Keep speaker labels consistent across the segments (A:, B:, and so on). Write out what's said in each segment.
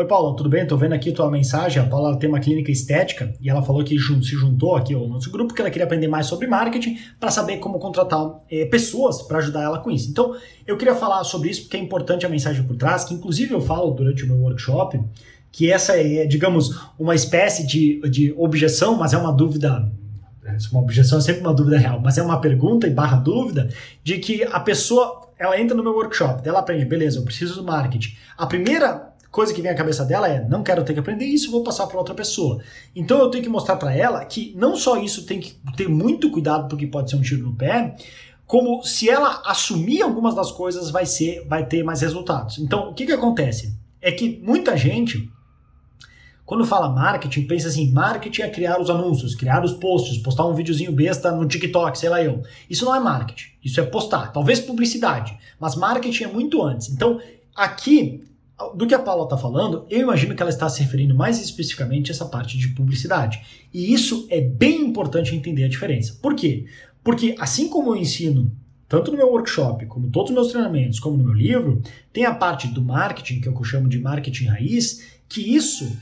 A: Oi, Paula, tudo bem? Tô vendo aqui tua mensagem. A Paula tem uma clínica estética e ela falou que se juntou aqui ao nosso grupo que ela queria aprender mais sobre marketing para saber como contratar é, pessoas para ajudar ela com isso. Então, eu queria falar sobre isso porque é importante a mensagem por trás, que inclusive eu falo durante o meu workshop, que essa é, digamos, uma espécie de, de objeção, mas é uma dúvida é, uma objeção é sempre uma dúvida real, mas é uma pergunta e barra dúvida de que a pessoa, ela entra no meu workshop, ela aprende, beleza, eu preciso do marketing. A primeira coisa que vem à cabeça dela é: não quero ter que aprender isso, vou passar para outra pessoa. Então eu tenho que mostrar para ela que não só isso tem que ter muito cuidado porque pode ser um tiro no pé, como se ela assumir algumas das coisas vai ser, vai ter mais resultados. Então o que que acontece? É que muita gente quando fala marketing, pensa assim, marketing é criar os anúncios, criar os posts, postar um videozinho besta no TikTok, sei lá eu. Isso não é marketing, isso é postar, talvez publicidade, mas marketing é muito antes. Então, aqui do que a Paula está falando, eu imagino que ela está se referindo mais especificamente a essa parte de publicidade. E isso é bem importante entender a diferença. Por quê? Porque assim como eu ensino, tanto no meu workshop, como todos os meus treinamentos, como no meu livro, tem a parte do marketing, que eu chamo de marketing raiz, que isso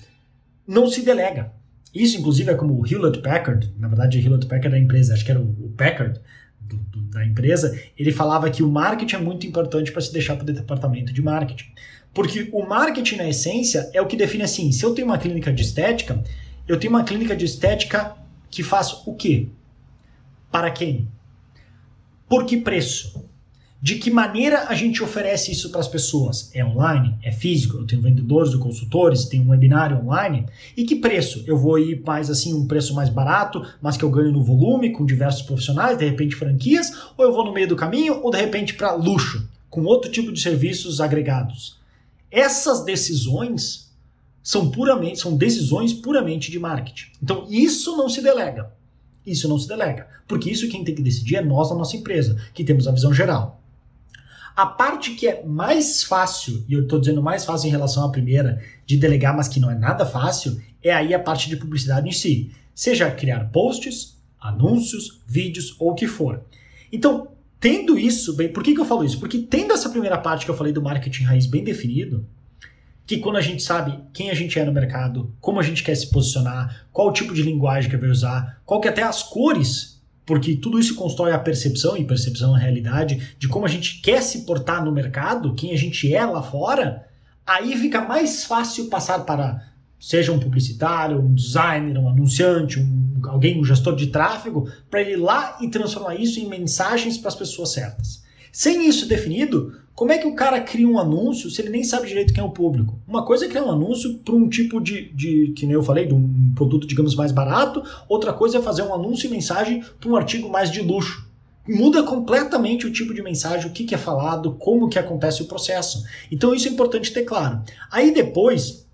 A: não se delega. Isso, inclusive, é como o Hewlett Packard, na verdade, Hewlett Packard é a empresa, acho que era o Packard, do, do, da empresa, ele falava que o marketing é muito importante para se deixar para o departamento de marketing. Porque o marketing, na essência, é o que define assim: se eu tenho uma clínica de estética, eu tenho uma clínica de estética que faz o quê? Para quem? Por que preço? De que maneira a gente oferece isso para as pessoas? É online? É físico? Eu tenho vendedores ou consultores? Tenho um webinário online? E que preço? Eu vou ir mais assim, um preço mais barato, mas que eu ganho no volume, com diversos profissionais, de repente franquias? Ou eu vou no meio do caminho, ou de repente para luxo, com outro tipo de serviços agregados? Essas decisões são puramente, são decisões puramente de marketing. Então isso não se delega. Isso não se delega, porque isso quem tem que decidir é nós, a nossa empresa, que temos a visão geral. A parte que é mais fácil, e eu estou dizendo mais fácil em relação à primeira, de delegar, mas que não é nada fácil, é aí a parte de publicidade em si. Seja criar posts, anúncios, vídeos ou o que for. Então, Tendo isso bem, por que, que eu falo isso? Porque tendo essa primeira parte que eu falei do marketing raiz bem definido, que quando a gente sabe quem a gente é no mercado, como a gente quer se posicionar, qual tipo de linguagem que vai usar, qual que é até as cores, porque tudo isso constrói a percepção, e percepção é realidade, de como a gente quer se portar no mercado, quem a gente é lá fora, aí fica mais fácil passar para seja um publicitário, um designer, um anunciante, um, alguém, um gestor de tráfego, para ele ir lá e transformar isso em mensagens para as pessoas certas. Sem isso definido, como é que o cara cria um anúncio se ele nem sabe direito quem é o público? Uma coisa é criar um anúncio para um tipo de, de, que nem eu falei, de um produto, digamos, mais barato, outra coisa é fazer um anúncio e mensagem para um artigo mais de luxo. Muda completamente o tipo de mensagem, o que, que é falado, como que acontece o processo. Então isso é importante ter claro. Aí depois,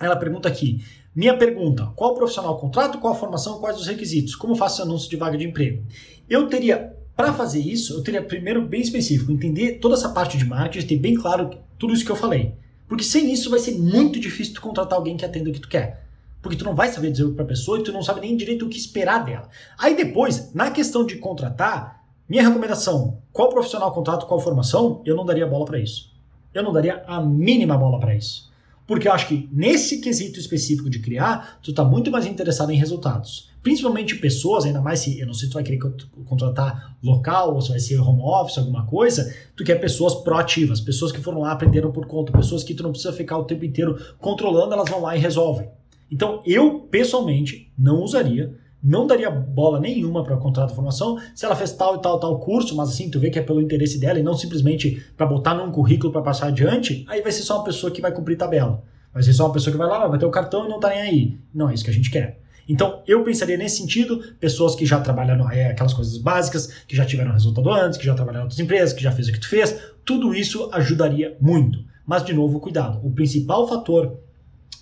A: ela pergunta aqui: minha pergunta: qual profissional contrato, qual formação, quais os requisitos? Como faço anúncio de vaga de emprego? Eu teria, para fazer isso, eu teria primeiro bem específico, entender toda essa parte de marketing, ter bem claro tudo isso que eu falei. Porque sem isso vai ser muito difícil tu contratar alguém que atenda o que tu quer. Porque tu não vai saber dizer para a pessoa e tu não sabe nem direito o que esperar dela. Aí depois, na questão de contratar, minha recomendação, qual profissional contrato, qual formação, eu não daria bola para isso. Eu não daria a mínima bola para isso. Porque eu acho que nesse quesito específico de criar, tu tá muito mais interessado em resultados. Principalmente pessoas, ainda mais se, eu não sei se tu vai querer contratar local ou se vai ser home office, alguma coisa, tu quer pessoas proativas, pessoas que foram lá, aprenderam por conta, pessoas que tu não precisa ficar o tempo inteiro controlando, elas vão lá e resolvem. Então, eu, pessoalmente, não usaria não daria bola nenhuma para contrato de formação se ela fez tal e tal tal curso, mas assim, tu vê que é pelo interesse dela e não simplesmente para botar num currículo para passar adiante, aí vai ser só uma pessoa que vai cumprir tabela. Vai ser só uma pessoa que vai lá, vai ter o cartão e não tá nem aí. Não é isso que a gente quer. Então, eu pensaria nesse sentido, pessoas que já trabalharam é, aquelas coisas básicas, que já tiveram resultado antes, que já trabalharam em outras empresas, que já fez o que tu fez, tudo isso ajudaria muito. Mas, de novo, cuidado. O principal fator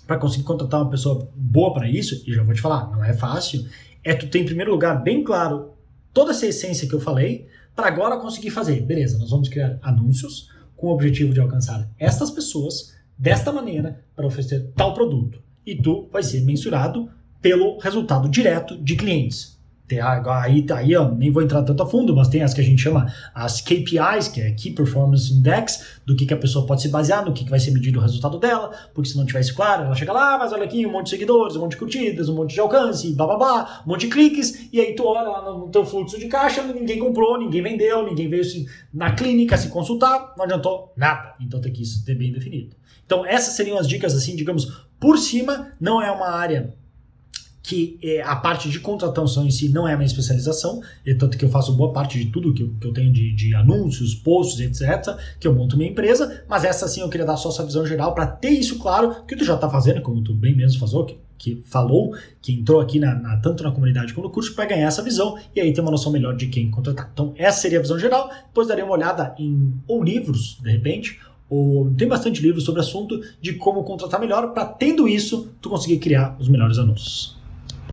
A: para conseguir contratar uma pessoa boa para isso, e já vou te falar, não é fácil, é tu ter em primeiro lugar bem claro toda essa essência que eu falei, para agora conseguir fazer. Beleza, nós vamos criar anúncios com o objetivo de alcançar estas pessoas desta maneira para oferecer tal produto. E tu vai ser mensurado pelo resultado direto de clientes. Aí, aí ó, nem vou entrar tanto a fundo, mas tem as que a gente chama as KPIs, que é Key Performance Index, do que, que a pessoa pode se basear, no que, que vai ser medido o resultado dela, porque se não tivesse claro, ela chega lá, mas olha aqui, um monte de seguidores, um monte de curtidas, um monte de alcance, blá blá blá, um monte de cliques, e aí tu olha lá no teu fluxo de caixa, ninguém comprou, ninguém vendeu, ninguém veio se, na clínica se consultar, não adiantou nada. Então tem que isso ter bem definido. Então essas seriam as dicas assim, digamos, por cima, não é uma área que é, a parte de contratação em si não é a minha especialização, e tanto que eu faço boa parte de tudo que eu, que eu tenho de, de, anúncios, posts, etc., que eu monto minha empresa, mas essa sim eu queria dar só essa visão geral para ter isso claro, que tu já está fazendo, como tu bem mesmo falou, que, que falou, que entrou aqui na, na, tanto na comunidade quanto no curso, para ganhar essa visão e aí ter uma noção melhor de quem contratar. Então, essa seria a visão geral, depois daria uma olhada em ou livros, de repente, ou tem bastante livros sobre o assunto de como contratar melhor, para tendo isso, tu conseguir criar os melhores anúncios.